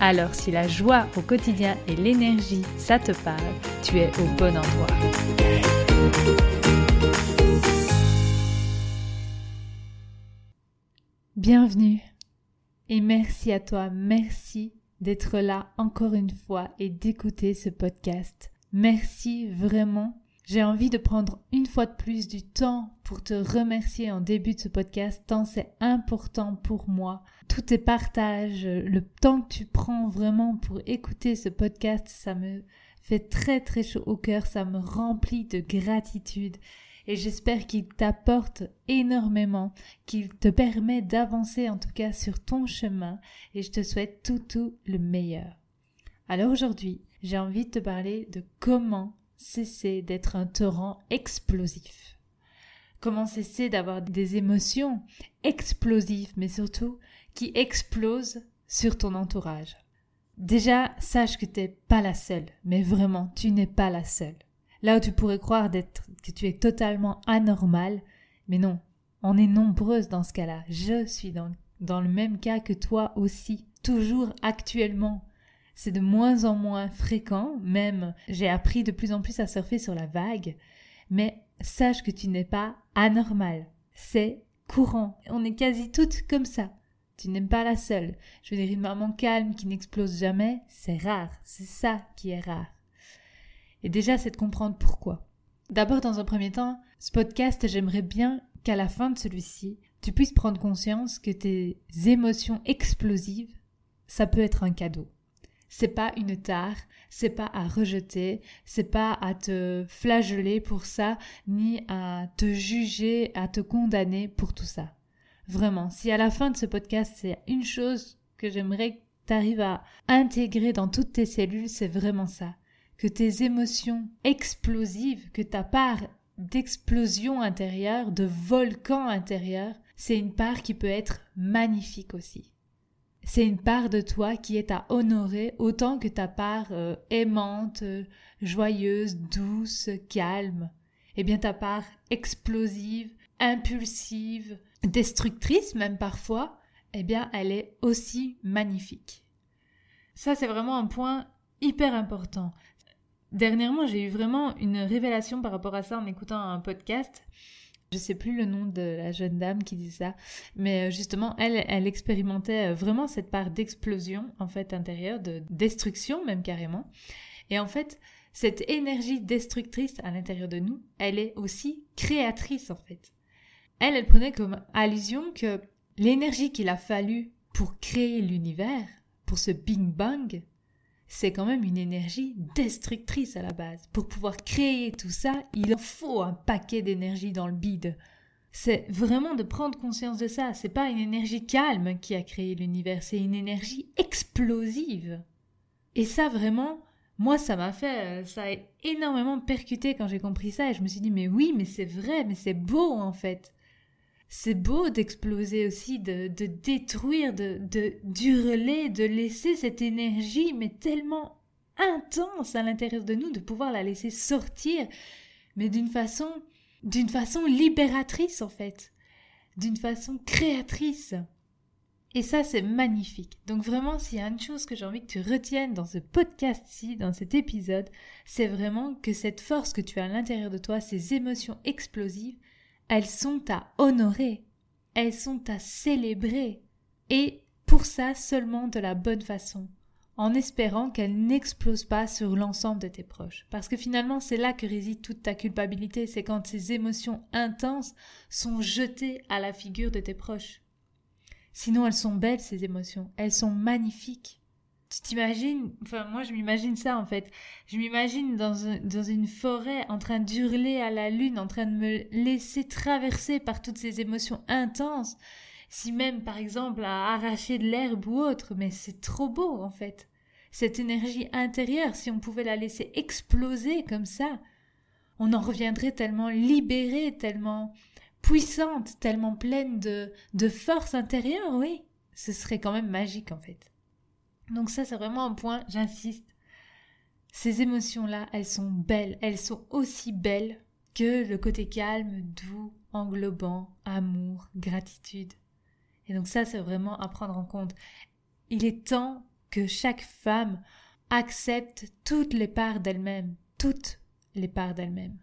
Alors si la joie au quotidien et l'énergie, ça te parle, tu es au bon endroit. Bienvenue et merci à toi, merci d'être là encore une fois et d'écouter ce podcast. Merci vraiment. J'ai envie de prendre une fois de plus du temps pour te remercier en début de ce podcast, tant c'est important pour moi. Tous tes partages, le temps que tu prends vraiment pour écouter ce podcast, ça me fait très très chaud au cœur, ça me remplit de gratitude et j'espère qu'il t'apporte énormément, qu'il te permet d'avancer en tout cas sur ton chemin et je te souhaite tout tout le meilleur. Alors aujourd'hui, j'ai envie de te parler de comment cesser d'être un torrent explosif. Comment cesser d'avoir des émotions explosives, mais surtout qui explosent sur ton entourage. Déjà, sache que tu n'es pas la seule, mais vraiment, tu n'es pas la seule. Là où tu pourrais croire d'être, que tu es totalement anormal, mais non, on est nombreuses dans ce cas-là. Je suis dans, dans le même cas que toi aussi, toujours actuellement. C'est de moins en moins fréquent, même j'ai appris de plus en plus à surfer sur la vague, mais sache que tu n'es pas anormal. C'est courant. On est quasi toutes comme ça. Tu n'es pas la seule. Je veux dire, une maman calme qui n'explose jamais, c'est rare. C'est ça qui est rare. Et déjà, c'est de comprendre pourquoi. D'abord, dans un premier temps, ce podcast, j'aimerais bien qu'à la fin de celui-ci, tu puisses prendre conscience que tes émotions explosives, ça peut être un cadeau. C'est pas une tare, c'est pas à rejeter, c'est pas à te flageller pour ça, ni à te juger, à te condamner pour tout ça. Vraiment, si à la fin de ce podcast, c'est une chose que j'aimerais que tu arrives à intégrer dans toutes tes cellules, c'est vraiment ça que tes émotions explosives, que ta part d'explosion intérieure, de volcan intérieur, c'est une part qui peut être magnifique aussi. C'est une part de toi qui est à honorer autant que ta part euh, aimante, joyeuse, douce, calme. Eh bien ta part explosive, impulsive, destructrice même parfois, eh bien elle est aussi magnifique. Ça c'est vraiment un point hyper important. Dernièrement, j'ai eu vraiment une révélation par rapport à ça en écoutant un podcast. Je sais plus le nom de la jeune dame qui dit ça, mais euh, justement, elle, elle expérimentait euh, vraiment cette part d'explosion, en fait, intérieure, de destruction même carrément. Et en fait, cette énergie destructrice à l'intérieur de nous, elle est aussi créatrice, en fait. Elle, elle prenait comme allusion que l'énergie qu'il a fallu pour créer l'univers, pour ce Big Bang, c'est quand même une énergie destructrice à la base. Pour pouvoir créer tout ça, il faut un paquet d'énergie dans le bide. C'est vraiment de prendre conscience de ça. C'est pas une énergie calme qui a créé l'univers, c'est une énergie explosive. Et ça vraiment, moi ça m'a fait, euh, ça a énormément percuté quand j'ai compris ça et je me suis dit mais oui, mais c'est vrai, mais c'est beau en fait c'est beau d'exploser aussi, de, détruire, de, de d'hurler, de laisser cette énergie, mais tellement intense à l'intérieur de nous, de pouvoir la laisser sortir, mais d'une façon, d'une façon libératrice en fait, d'une façon créatrice. Et ça, c'est magnifique. Donc vraiment, s'il y a une chose que j'ai envie que tu retiennes dans ce podcast-ci, dans cet épisode, c'est vraiment que cette force que tu as à l'intérieur de toi, ces émotions explosives, elles sont à honorer, elles sont à célébrer, et pour ça seulement de la bonne façon, en espérant qu'elles n'explosent pas sur l'ensemble de tes proches. Parce que finalement, c'est là que réside toute ta culpabilité, c'est quand ces émotions intenses sont jetées à la figure de tes proches. Sinon, elles sont belles, ces émotions, elles sont magnifiques. Tu t'imagines, enfin moi je m'imagine ça en fait, je m'imagine dans, une forêt en train d'hurler à la lune, en train de me laisser traverser par toutes ces émotions intenses, si même par exemple à arracher de l'herbe ou autre, mais c'est trop beau en fait. cette énergie intérieure, si on pouvait la laisser exploser comme ça, on en reviendrait tellement libérée, tellement puissante, tellement pleine de, de force intérieure, oui. Ce serait quand même magique en fait. Donc ça, c'est vraiment un point, j'insiste. Ces émotions-là, elles sont belles, elles sont aussi belles que le côté calme, doux, englobant, amour, gratitude. Et donc ça, c'est vraiment à prendre en compte. Il est temps que chaque femme accepte toutes les parts d'elle-même, toutes les parts d'elle-même.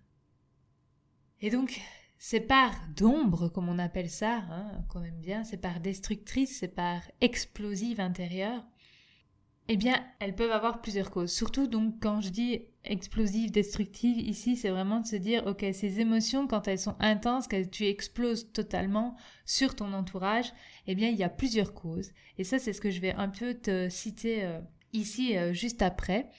Et donc, ces parts d'ombre, comme on appelle ça, hein, qu'on aime bien, ces parts destructrices, ces parts explosives intérieures, eh bien, elles peuvent avoir plusieurs causes. Surtout, donc, quand je dis explosive, destructive, ici, c'est vraiment de se dire, ok, ces émotions, quand elles sont intenses, que tu exploses totalement sur ton entourage, eh bien, il y a plusieurs causes. Et ça, c'est ce que je vais un peu te citer euh, ici, euh, juste après.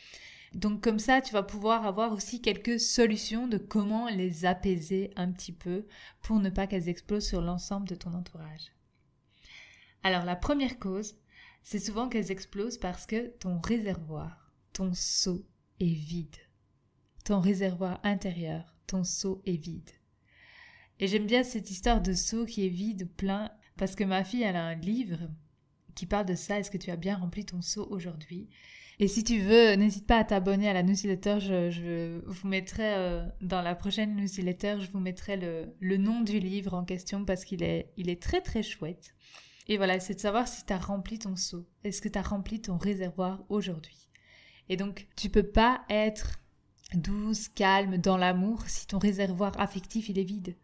Donc, comme ça, tu vas pouvoir avoir aussi quelques solutions de comment les apaiser un petit peu pour ne pas qu'elles explosent sur l'ensemble de ton entourage. Alors, la première cause, c'est souvent qu'elles explosent parce que ton réservoir, ton seau est vide. Ton réservoir intérieur, ton seau est vide. Et j'aime bien cette histoire de seau qui est vide, plein, parce que ma fille, elle a un livre qui parle de ça. Est-ce que tu as bien rempli ton seau aujourd'hui? Et si tu veux, n'hésite pas à t'abonner à la newsletter. Je, vous mettrai euh, dans la prochaine newsletter, je vous mettrai le, nom du livre en question parce qu'il est, il est très très chouette. Et voilà, c'est de savoir si tu as rempli ton seau. Est-ce que tu as rempli ton réservoir aujourd'hui? Et donc, tu peux pas être douce, calme, dans l'amour si ton réservoir affectif il est vide.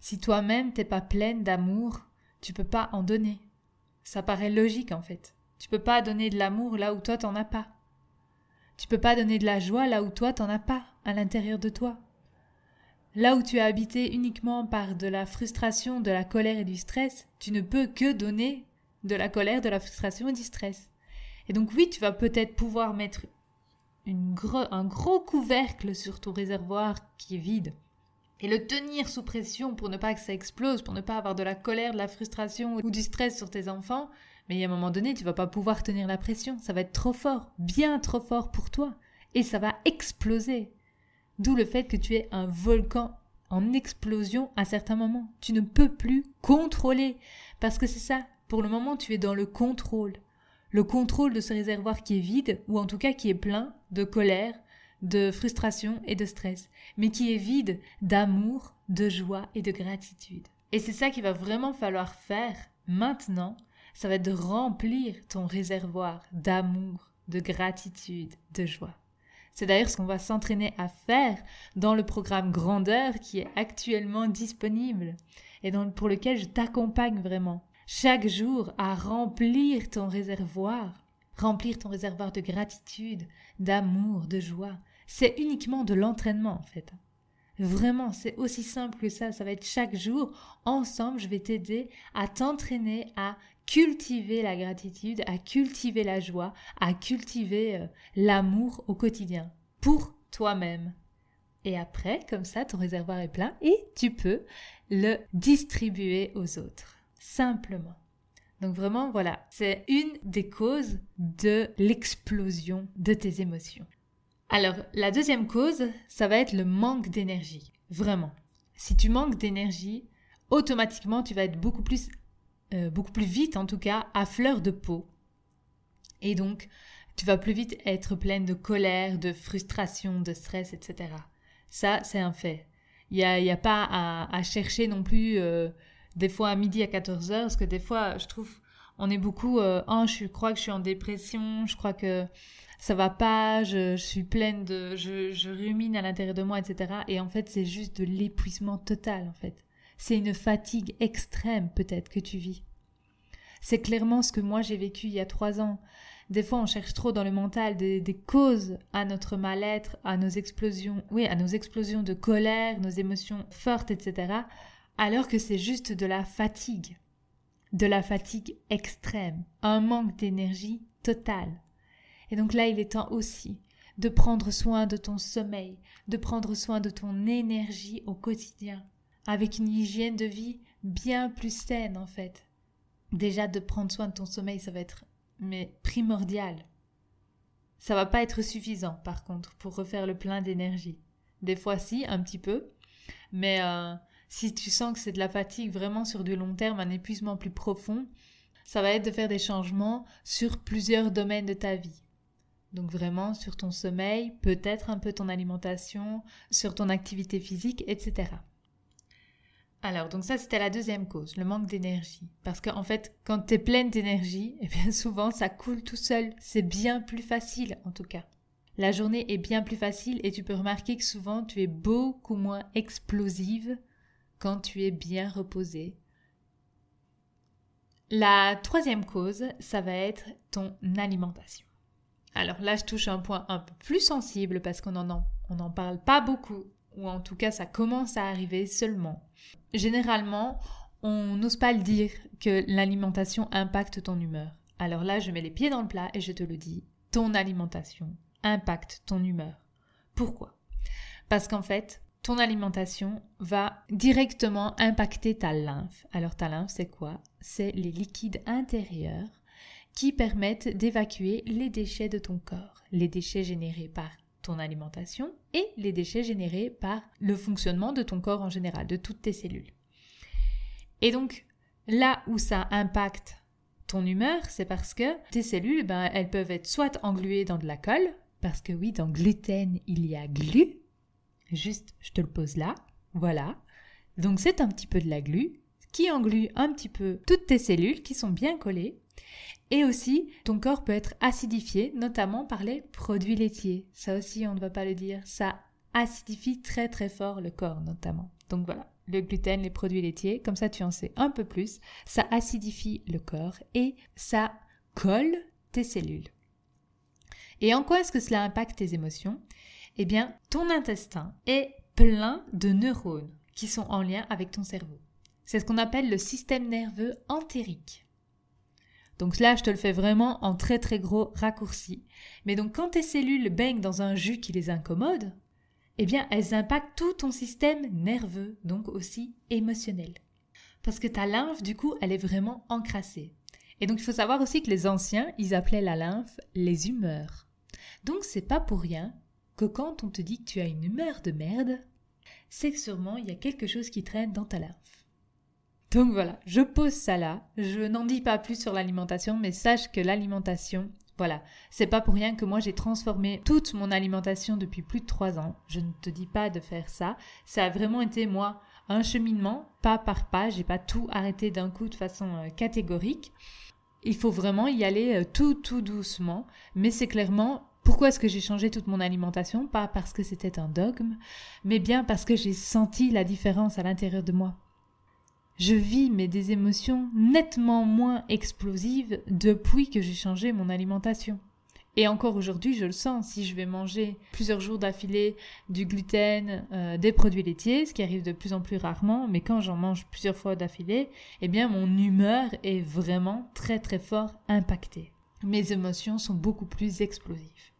Si toi-même t'es pas pleine d'amour, tu peux pas en donner. Ça paraît logique en fait. Tu peux pas donner de l'amour là où toi t'en as pas. Tu peux pas donner de la joie là où toi t'en as pas à l'intérieur de toi. Là où tu as habité uniquement par de la frustration, de la colère et du stress, tu ne peux que donner de la colère, de la frustration et du stress. Et donc oui, tu vas peut-être pouvoir mettre un gros couvercle sur ton réservoir qui est vide et le tenir sous pression pour ne pas que ça explose, pour ne pas avoir de la colère, de la frustration ou du stress sur tes enfants. Mais à un moment donné, tu vas pas pouvoir tenir la pression. Ça va être trop fort, bien trop fort pour toi. Et ça va exploser. D'où le fait que tu es un volcan en explosion à certains moments. Tu ne peux plus contrôler. Parce que c'est ça. Pour le moment, tu es dans le contrôle. Le contrôle de ce réservoir qui est vide, ou en tout cas qui est plein de colère, de frustration et de stress, mais qui est vide d'amour, de joie et de gratitude. Et c'est ça qu'il va vraiment falloir faire maintenant. Ça va être de remplir ton réservoir d'amour, de gratitude, de joie. C'est d'ailleurs ce qu'on va s'entraîner à faire dans le programme Grandeur qui est actuellement disponible et pour lequel je t'accompagne vraiment. Chaque jour à remplir ton réservoir, remplir ton réservoir de gratitude, d'amour, de joie. C'est uniquement de l'entraînement en fait. Vraiment, c'est aussi simple que ça. Ça va être chaque jour. Ensemble, je vais t'aider à t'entraîner à cultiver la gratitude, à cultiver la joie, à cultiver euh, l'amour au quotidien pour toi-même. Et après, comme ça, ton réservoir est plein et tu peux le distribuer aux autres. Simplement. Donc vraiment, voilà, c'est une des causes de l'explosion de tes émotions. Alors, la deuxième cause, ça va être le manque d'énergie. Vraiment. Si tu manques d'énergie, automatiquement, tu vas être beaucoup plus euh, beaucoup plus vite en tout cas, à fleur de peau. Et donc, tu vas plus vite être pleine de colère, de frustration, de stress, etc. Ça, c'est un fait. Il n'y a, y a, pas à, chercher non plus euh, des fois à midi à 14 heures, parce que des fois, je trouve, on est beaucoup, euh, oh, je crois que je suis en dépression, je crois que ça va pas, je, suis pleine de, je, je rumine à l'intérieur de moi, etc. Et en fait, c'est juste de l'épuisement total, en fait. C'est une fatigue extrême peut-être que tu vis. C'est clairement ce que moi j'ai vécu il y a trois ans. Des fois, on cherche trop dans le mental des, causes à notre mal-être, à nos explosions, oui, à nos explosions de colère, nos émotions fortes, etc. Alors que c'est juste de la fatigue. De la fatigue extrême. Un manque d'énergie total. Et donc là, il est temps aussi de prendre soin de ton sommeil, de prendre soin de ton énergie au quotidien, avec une hygiène de vie bien plus saine en fait. Déjà de prendre soin de ton sommeil, ça va être mais primordial. Ça va pas être suffisant, par contre, pour refaire le plein d'énergie. Des fois, si, un petit peu. Mais euh, si tu sens que c'est de la fatigue vraiment sur du long terme, un épuisement plus profond, ça va être de faire des changements sur plusieurs domaines de ta vie. Donc vraiment sur ton sommeil, peut-être un peu ton alimentation, sur ton activité physique, etc. Alors, donc ça, c'était la deuxième cause, le manque d'énergie. Parce qu'en fait, quand tu es pleine d'énergie, eh bien souvent, ça coule tout seul. C'est bien plus facile, en tout cas. La journée est bien plus facile et tu peux remarquer que souvent, tu es beaucoup moins explosive quand tu es bien reposée. La troisième cause, ça va être ton alimentation. Alors là, je touche un point un peu plus sensible parce qu'on n'en en parle pas beaucoup, ou en tout cas, ça commence à arriver seulement généralement, on n'ose pas le dire que l'alimentation impacte ton humeur. Alors là, je mets les pieds dans le plat et je te le dis, ton alimentation impacte ton humeur. Pourquoi? Parce qu'en fait, ton alimentation va directement impacter ta lymphe. Alors ta lymphe, c'est quoi? C'est les liquides intérieurs qui permettent d'évacuer les déchets de ton corps, les déchets générés par ton alimentation et les déchets générés par le fonctionnement de ton corps en général, de toutes tes cellules. Et donc, là où ça impacte ton humeur, c'est parce que tes cellules, ben, elles peuvent être soit engluées dans de la colle, parce que oui, dans gluten, il y a glu. Juste, je te le pose là. Voilà. Donc, c'est un petit peu de la glu qui englue un petit peu toutes tes cellules qui sont bien collées. Et aussi, ton corps peut être acidifié, notamment par les produits laitiers. Ça aussi, on ne va pas le dire. Ça acidifie très très fort le corps, notamment. Donc voilà, le gluten, les produits laitiers, comme ça tu en sais un peu plus. Ça acidifie le corps et ça colle tes cellules. Et en quoi est-ce que cela impacte tes émotions? Eh bien, ton intestin est plein de neurones qui sont en lien avec ton cerveau. C'est ce qu'on appelle le système nerveux entérique. Donc là, je te le fais vraiment en très très gros raccourci. Mais donc quand tes cellules baignent dans un jus qui les incommode, eh bien elles impactent tout ton système nerveux, donc aussi émotionnel. Parce que ta lymphe, du coup, elle est vraiment encrassée. Et donc il faut savoir aussi que les anciens, ils appelaient la lymphe les humeurs. Donc c'est pas pour rien que quand on te dit que tu as une humeur de merde, c'est que sûrement il y a quelque chose qui traîne dans ta lymphe. Donc voilà, je pose ça là. Je n'en dis pas plus sur l'alimentation, mais sache que l'alimentation, voilà, c'est pas pour rien que moi j'ai transformé toute mon alimentation depuis plus de trois ans. Je ne te dis pas de faire ça. Ça a vraiment été moi un cheminement, pas par pas. J'ai pas tout arrêté d'un coup de façon euh, catégorique. Il faut vraiment y aller euh, tout tout doucement, mais c'est clairement pourquoi est-ce que j'ai changé toute mon alimentation? Pas parce que c'était un dogme, mais bien parce que j'ai senti la différence à l'intérieur de moi je vis mais des émotions nettement moins explosives depuis que j'ai changé mon alimentation. Et encore aujourd'hui, je le sens, si je vais manger plusieurs jours d'affilée du gluten, euh, des produits laitiers, ce qui arrive de plus en plus rarement, mais quand j'en mange plusieurs fois d'affilée, eh bien mon humeur est vraiment très très fort impactée. Mes émotions sont beaucoup plus explosives.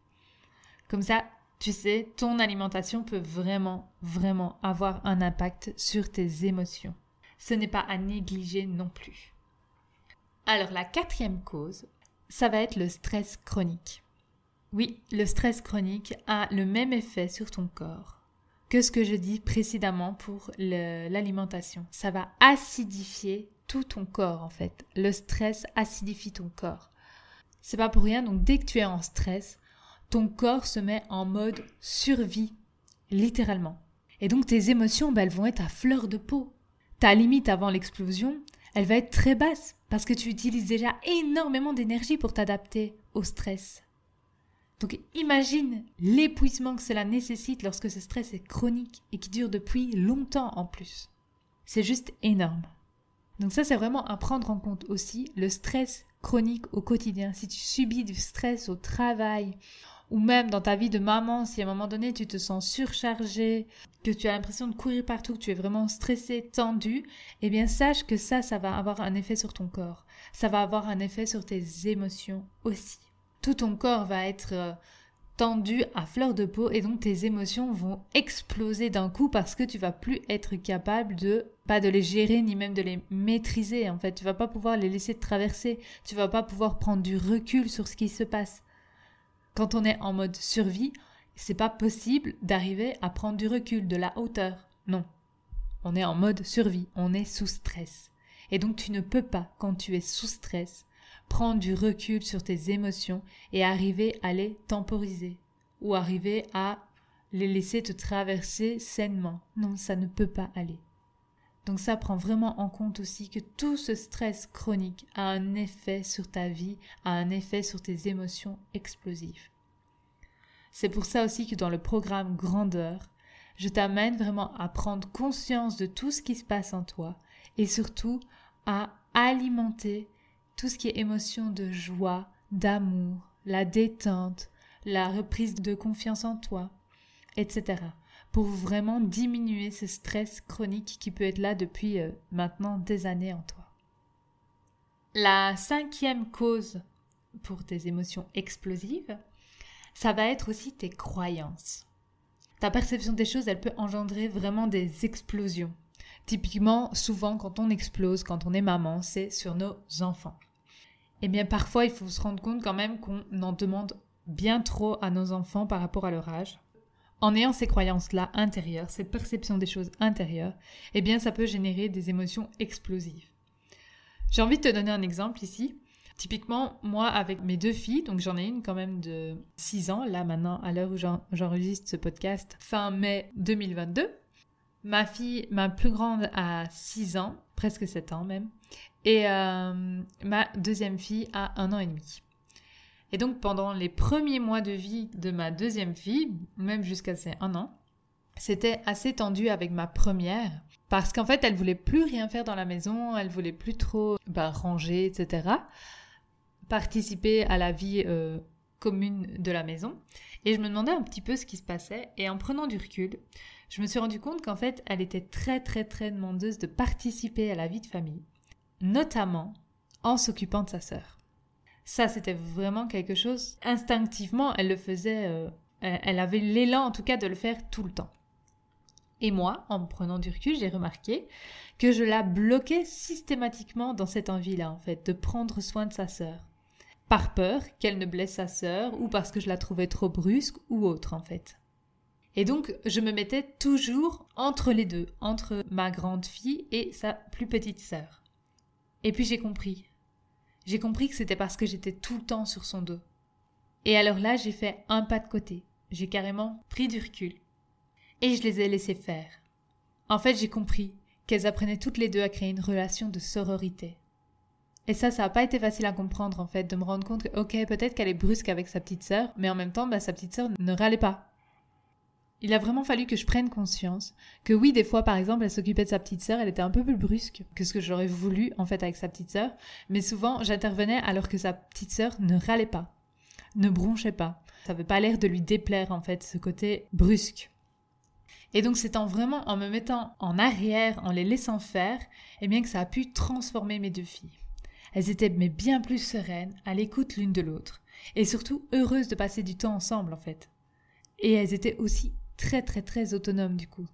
Comme ça, tu sais, ton alimentation peut vraiment, vraiment avoir un impact sur tes émotions ce n'est pas à négliger non plus. Alors la quatrième cause, ça va être le stress chronique. Oui, le stress chronique a le même effet sur ton corps que ce que je dis précédemment pour l'alimentation. Ça va acidifier tout ton corps en fait. Le stress acidifie ton corps. C'est pas pour rien, donc dès que tu es en stress, ton corps se met en mode survie, littéralement. Et donc tes émotions, ben, elles vont être à fleur de peau ta limite avant l'explosion, elle va être très basse parce que tu utilises déjà énormément d'énergie pour t'adapter au stress. Donc imagine l'épuisement que cela nécessite lorsque ce stress est chronique et qui dure depuis longtemps en plus. C'est juste énorme. Donc ça c'est vraiment à prendre en compte aussi, le stress chronique au quotidien. Si tu subis du stress au travail, ou même dans ta vie de maman, si à un moment donné tu te sens surchargé, que tu as l'impression de courir partout, que tu es vraiment stressé, tendu, eh bien sache que ça, ça va avoir un effet sur ton corps. Ça va avoir un effet sur tes émotions aussi. Tout ton corps va être euh, tendu à fleur de peau et donc tes émotions vont exploser d'un coup parce que tu vas plus être capable de pas de les gérer ni même de les maîtriser en fait tu vas pas pouvoir les laisser traverser tu vas pas pouvoir prendre du recul sur ce qui se passe Quand on est en mode survie, c'est pas possible d'arriver à prendre du recul, de la hauteur. Non. On est en mode survie, on est sous stress. Et donc tu ne peux pas, quand tu es sous stress, prendre du recul sur tes émotions et arriver à les temporiser ou arriver à les laisser te traverser sainement. Non, ça ne peut pas aller. Donc ça prend vraiment en compte aussi que tout ce stress chronique a un effet sur ta vie, a un effet sur tes émotions explosives. C'est pour ça aussi que dans le programme Grandeur, je t'amène vraiment à prendre conscience de tout ce qui se passe en toi et surtout à alimenter tout ce qui est émotion de joie, d'amour, la détente, la reprise de confiance en toi, etc. Pour vraiment diminuer ce stress chronique qui peut être là depuis euh, maintenant des années en toi. La cinquième cause pour tes émotions explosives, ça va être aussi tes croyances. Ta perception des choses, elle peut engendrer vraiment des explosions. Typiquement, souvent quand on explose, quand on est maman, c'est sur nos enfants. Eh bien, parfois, il faut se rendre compte quand même qu'on en demande bien trop à nos enfants par rapport à leur âge. En ayant ces croyances-là intérieures, cette perception des choses intérieures, eh bien, ça peut générer des émotions explosives. J'ai envie de te donner un exemple ici. Typiquement, moi, avec mes deux filles, donc j'en ai une quand même de 6 ans, là maintenant, à l'heure où j'enregistre ce podcast, fin mai 2022. Ma fille, ma plus grande, a 6 ans, presque 7 ans même, et euh, ma deuxième fille a un an et demi. Et donc pendant les premiers mois de vie de ma deuxième fille, même jusqu'à ses un an, c'était assez tendu avec ma première parce qu'en fait elle voulait plus rien faire dans la maison, elle voulait plus trop bah, ranger, etc. Participer à la vie euh, commune de la maison. Et je me demandais un petit peu ce qui se passait. Et en prenant du recul, je me suis rendu compte qu'en fait elle était très très très demandeuse de participer à la vie de famille, notamment en s'occupant de sa sœur. Ça, c'était vraiment quelque chose. Instinctivement, elle le faisait. Euh, elle avait l'élan, en tout cas, de le faire tout le temps. Et moi, en me prenant du recul, j'ai remarqué que je la bloquais systématiquement dans cette envie-là, en fait, de prendre soin de sa sœur. Par peur qu'elle ne blesse sa sœur, ou parce que je la trouvais trop brusque, ou autre, en fait. Et donc, je me mettais toujours entre les deux, entre ma grande fille et sa plus petite sœur. Et puis j'ai compris, j'ai compris que c'était parce que j'étais tout le temps sur son dos. Et alors là, j'ai fait un pas de côté. J'ai carrément pris du recul. Et je les ai laissées faire. En fait, j'ai compris qu'elles apprenaient toutes les deux à créer une relation de sororité. Et ça, ça n'a pas été facile à comprendre, en fait, de me rendre compte que, ok, peut-être qu'elle est brusque avec sa petite sœur, mais en même temps, bah, sa petite sœur ne râlait pas. Il a vraiment fallu que je prenne conscience que oui, des fois, par exemple, elle s'occupait de sa petite sœur, elle était un peu plus brusque que ce que j'aurais voulu, en fait, avec sa petite sœur, mais souvent, j'intervenais alors que sa petite sœur ne râlait pas, ne bronchait pas. Ça n'avait pas l'air de lui déplaire, en fait, ce côté brusque. Et donc, c'est en vraiment en me mettant en arrière, en les laissant faire, eh bien que ça a pu transformer mes deux filles. Elles étaient mais bien plus sereines, à l'écoute l'une de l'autre, et surtout heureuses de passer du temps ensemble, en fait. Et elles étaient aussi très très très autonome du coup.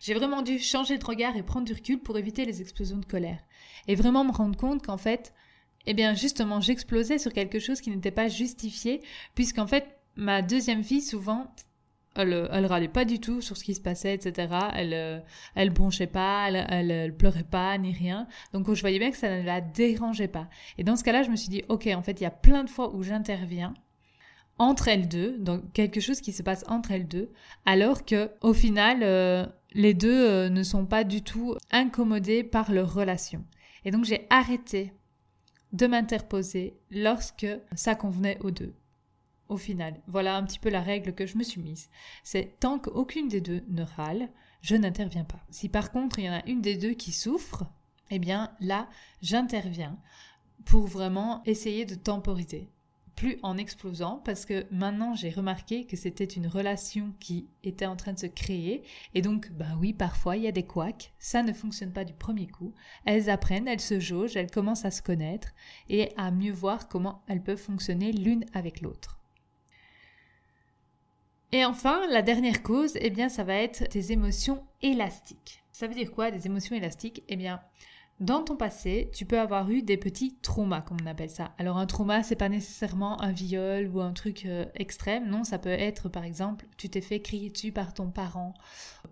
J'ai vraiment dû changer de regard et prendre du recul pour éviter les explosions de colère. Et vraiment me rendre compte qu'en fait, eh bien justement, j'explosais sur quelque chose qui n'était pas justifié, puisqu'en fait, ma deuxième fille, souvent, elle, elle râlait pas du tout sur ce qui se passait, etc. Elle, elle bronchait pas, elle, elle, pleurait pas, ni rien. Donc je voyais bien que ça ne la dérangeait pas. Et dans ce cas-là, je me suis dit, ok, en fait, il y a plein de fois où j'interviens entre elles deux, donc quelque chose qui se passe entre elles deux, alors que au final, euh, les deux euh, ne sont pas du tout incommodés par leur relation. Et donc j'ai arrêté de m'interposer lorsque ça convenait aux deux. Au final, voilà un petit peu la règle que je me suis mise. C'est tant qu'aucune des deux ne râle, je n'interviens pas. Si par contre il y en a une des deux qui souffre, eh bien là, j'interviens pour vraiment essayer de temporiser plus en explosant parce que maintenant j'ai remarqué que c'était une relation qui était en train de se créer et donc bah oui parfois il y a des couacs, ça ne fonctionne pas du premier coup, elles apprennent, elles se jaugent, elles commencent à se connaître et à mieux voir comment elles peuvent fonctionner l'une avec l'autre. Et enfin, la dernière cause, eh bien, ça va être des émotions élastiques. Ça veut dire quoi, des émotions élastiques? Eh bien, dans ton passé, tu peux avoir eu des petits traumas, comme on appelle ça. Alors un trauma, c'est pas nécessairement un viol ou un truc euh, extrême. Non, ça peut être, par exemple, tu t'es fait crier dessus par ton parent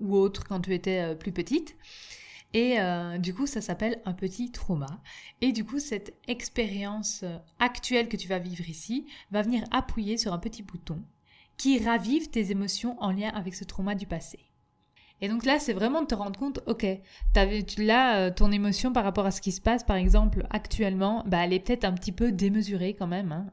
ou autre quand tu étais euh, plus petite. Et euh, du coup, ça s'appelle un petit trauma. Et du coup, cette expérience actuelle que tu vas vivre ici va venir appuyer sur un petit bouton qui ravive tes émotions en lien avec ce trauma du passé. Et donc là, c'est vraiment de te rendre compte, ok, là, euh, ton émotion par rapport à ce qui se passe, par exemple, actuellement, bah, elle est peut-être un petit peu démesurée quand même. Hein.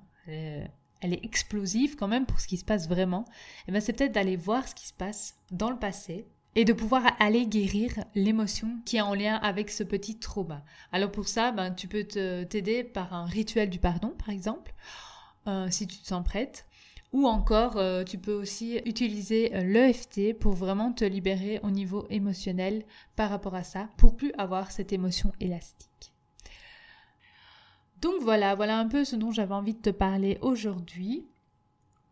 Elle, est, explosive quand même pour ce qui se passe vraiment. Et ben, c'est peut-être d'aller voir ce qui se passe dans le passé et de pouvoir aller guérir l'émotion qui est en lien avec ce petit trauma. Alors pour ça, ben, tu peux t'aider par un rituel du pardon, par exemple, euh, si tu te sens prête. Ou encore, euh, tu peux aussi utiliser euh, l'EFT pour vraiment te libérer au niveau émotionnel par rapport à ça, pour plus avoir cette émotion élastique. Donc voilà, voilà un peu ce dont j'avais envie de te parler aujourd'hui.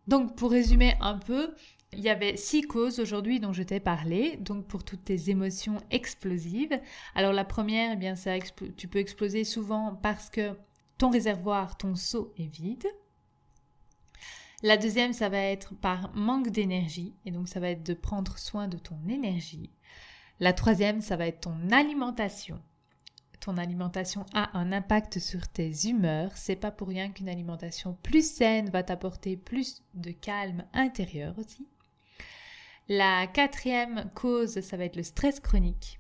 Donc pour résumer un peu, il y avait six causes aujourd'hui dont je t'ai parlé, donc pour toutes tes émotions explosives. Alors la première, eh bien, ça tu peux exploser souvent parce que ton réservoir, ton seau est vide. La deuxième, ça va être par manque d'énergie, et donc ça va être de prendre soin de ton énergie. La troisième, ça va être ton alimentation. Ton alimentation a un impact sur tes humeurs. C'est pas pour rien qu'une alimentation plus saine va t'apporter plus de calme intérieur aussi. La quatrième cause, ça va être le stress chronique.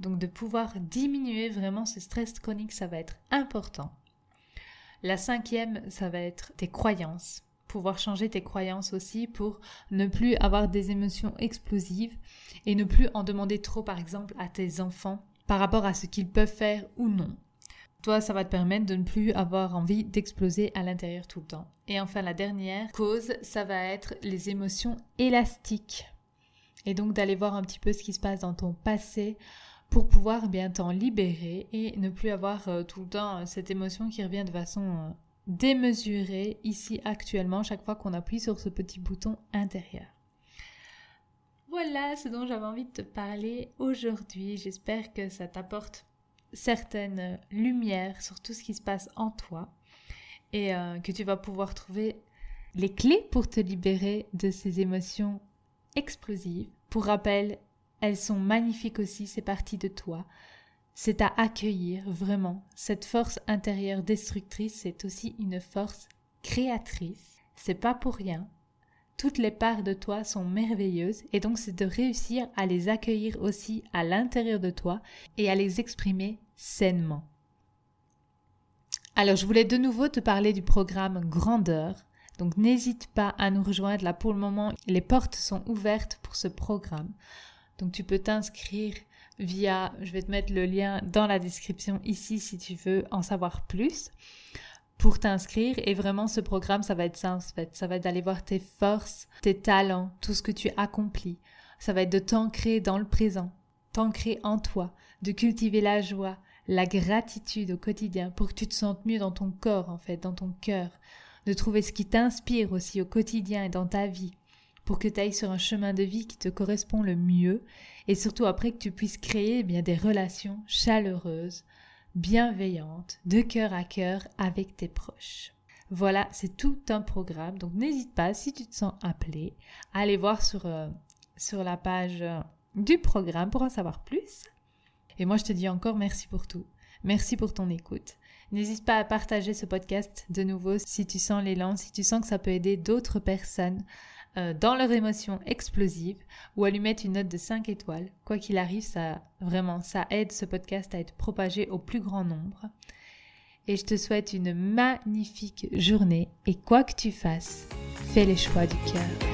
Donc de pouvoir diminuer vraiment ce stress chronique, ça va être important. La cinquième, ça va être tes croyances pouvoir changer tes croyances aussi pour ne plus avoir des émotions explosives et ne plus en demander trop par exemple à tes enfants par rapport à ce qu'ils peuvent faire ou non. Toi, ça va te permettre de ne plus avoir envie d'exploser à l'intérieur tout le temps. Et enfin, la dernière cause, ça va être les émotions élastiques. Et donc d'aller voir un petit peu ce qui se passe dans ton passé pour pouvoir bien t'en libérer et ne plus avoir euh, tout le temps euh, cette émotion qui revient de façon euh, démesuré ici actuellement chaque fois qu'on appuie sur ce petit bouton intérieur. Voilà ce dont j'avais envie de te parler aujourd'hui. J'espère que ça t'apporte certaines lumières sur tout ce qui se passe en toi et euh, que tu vas pouvoir trouver les clés pour te libérer de ces émotions explosives. Pour rappel, elles sont magnifiques aussi, c'est partie de toi c'est à accueillir vraiment. Cette force intérieure destructrice, c'est aussi une force créatrice. C'est pas pour rien. Toutes les parts de toi sont merveilleuses et donc c'est de réussir à les accueillir aussi à l'intérieur de toi et à les exprimer sainement. Alors je voulais de nouveau te parler du programme Grandeur. Donc n'hésite pas à nous rejoindre là pour le moment. Les portes sont ouvertes pour ce programme. Donc tu peux t'inscrire via, je vais te mettre le lien dans la description ici si tu veux en savoir plus pour t'inscrire. Et vraiment, ce programme, ça va être ça en fait. Ça va être d'aller voir tes forces, tes talents, tout ce que tu accomplis. Ça va être de t'ancrer dans le présent, t'ancrer en toi, de cultiver la joie, la gratitude au quotidien pour que tu te sentes mieux dans ton corps, en fait, dans ton cœur. De trouver ce qui t'inspire aussi au quotidien et dans ta vie pour que tu ailles sur un chemin de vie qui te correspond le mieux et surtout après que tu puisses créer eh bien des relations chaleureuses, bienveillantes, de cœur à cœur avec tes proches. Voilà, c'est tout un programme. Donc n'hésite pas, si tu te sens appelé, à aller voir sur, euh, la page euh, du programme pour en savoir plus. Et moi, je te dis encore merci pour tout. Merci pour ton écoute. N'hésite pas à partager ce podcast de nouveau si tu sens l'élan, si tu sens que ça peut aider d'autres personnes euh, dans leurs émotions explosives ou à lui mettre une note de 5 étoiles. Quoi qu'il arrive, ça vraiment, ça aide ce podcast à être propagé au plus grand nombre. Et je te souhaite une magnifique journée et quoi que tu fasses, fais les choix du cœur.